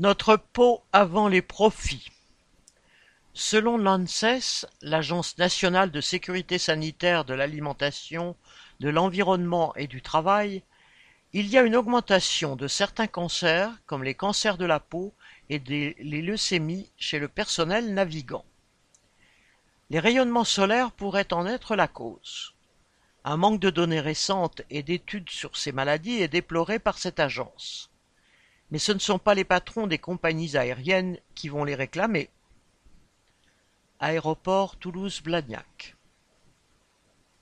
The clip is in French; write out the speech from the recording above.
Notre peau avant les profits. Selon l'ANSES, l'Agence nationale de sécurité sanitaire de l'alimentation, de l'environnement et du travail, il y a une augmentation de certains cancers, comme les cancers de la peau et les leucémies chez le personnel navigant. Les rayonnements solaires pourraient en être la cause. Un manque de données récentes et d'études sur ces maladies est déploré par cette agence. Mais ce ne sont pas les patrons des compagnies aériennes qui vont les réclamer. Aéroport Toulouse-Blagnac